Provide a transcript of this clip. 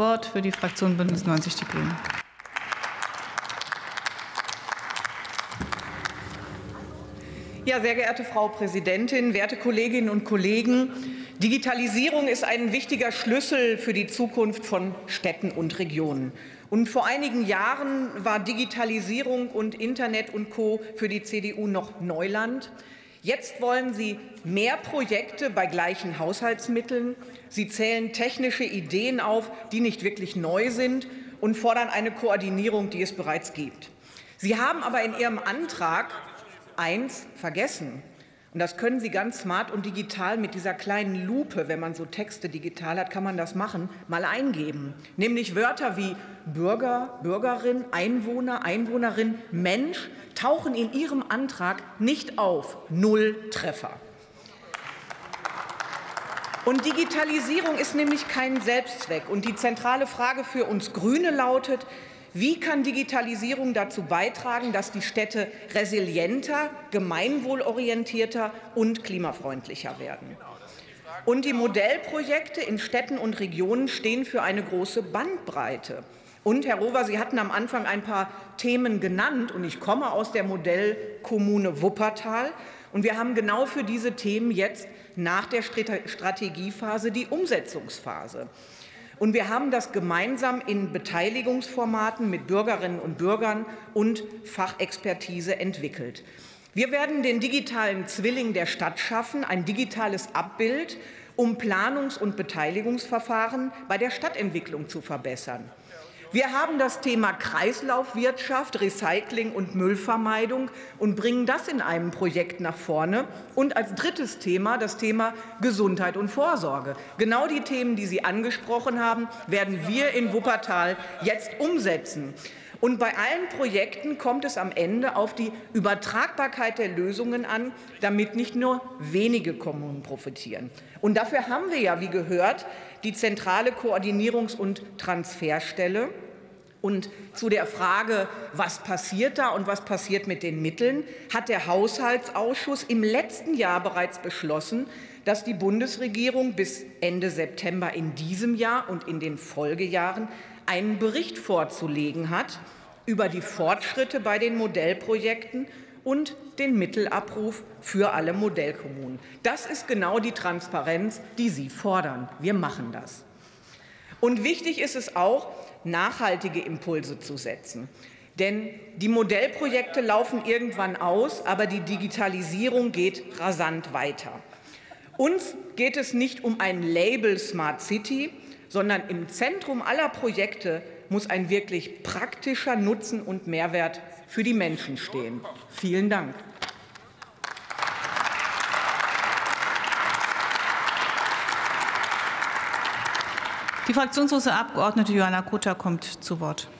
Wort für die Fraktion Bündnis 90 Die Grünen. Ja, sehr geehrte Frau Präsidentin, werte Kolleginnen und Kollegen! Digitalisierung ist ein wichtiger Schlüssel für die Zukunft von Städten und Regionen. Und vor einigen Jahren war Digitalisierung und Internet und Co. für die CDU noch Neuland. Jetzt wollen Sie mehr Projekte bei gleichen Haushaltsmitteln. Sie zählen technische Ideen auf, die nicht wirklich neu sind, und fordern eine Koordinierung, die es bereits gibt. Sie haben aber in Ihrem Antrag eins vergessen. Und das können Sie ganz smart und digital mit dieser kleinen Lupe, wenn man so Texte digital hat, kann man das machen, mal eingeben. Nämlich Wörter wie Bürger, Bürgerin, Einwohner, Einwohnerin, Mensch tauchen in Ihrem Antrag nicht auf. Null Treffer. Und Digitalisierung ist nämlich kein Selbstzweck. Und die zentrale Frage für uns Grüne lautet, wie kann Digitalisierung dazu beitragen, dass die Städte resilienter, gemeinwohlorientierter und klimafreundlicher werden? Und die Modellprojekte in Städten und Regionen stehen für eine große Bandbreite. Und Herr Rover, Sie hatten am Anfang ein paar Themen genannt, und ich komme aus der Modellkommune Wuppertal. Und wir haben genau für diese Themen jetzt nach der Strategiephase die Umsetzungsphase. Und wir haben das gemeinsam in Beteiligungsformaten mit Bürgerinnen und Bürgern und Fachexpertise entwickelt. Wir werden den digitalen Zwilling der Stadt schaffen, ein digitales Abbild, um Planungs- und Beteiligungsverfahren bei der Stadtentwicklung zu verbessern. Wir haben das Thema Kreislaufwirtschaft, Recycling und Müllvermeidung und bringen das in einem Projekt nach vorne. Und als drittes Thema das Thema Gesundheit und Vorsorge. Genau die Themen, die Sie angesprochen haben, werden wir in Wuppertal jetzt umsetzen. Und bei allen Projekten kommt es am Ende auf die Übertragbarkeit der Lösungen an, damit nicht nur wenige Kommunen profitieren. Und dafür haben wir ja, wie gehört, die zentrale Koordinierungs- und Transferstelle. Und zu der Frage, was passiert da und was passiert mit den Mitteln, hat der Haushaltsausschuss im letzten Jahr bereits beschlossen, dass die Bundesregierung bis Ende September in diesem Jahr und in den Folgejahren einen Bericht vorzulegen hat über die Fortschritte bei den Modellprojekten und den Mittelabruf für alle Modellkommunen. Das ist genau die Transparenz, die Sie fordern. Wir machen das. Und wichtig ist es auch, nachhaltige Impulse zu setzen. Denn die Modellprojekte laufen irgendwann aus, aber die Digitalisierung geht rasant weiter. Uns geht es nicht um ein Label Smart City, sondern im Zentrum aller Projekte muss ein wirklich praktischer Nutzen und Mehrwert für die Menschen stehen. Vielen Dank. Die fraktionslose Abgeordnete Johanna Kutter kommt zu Wort.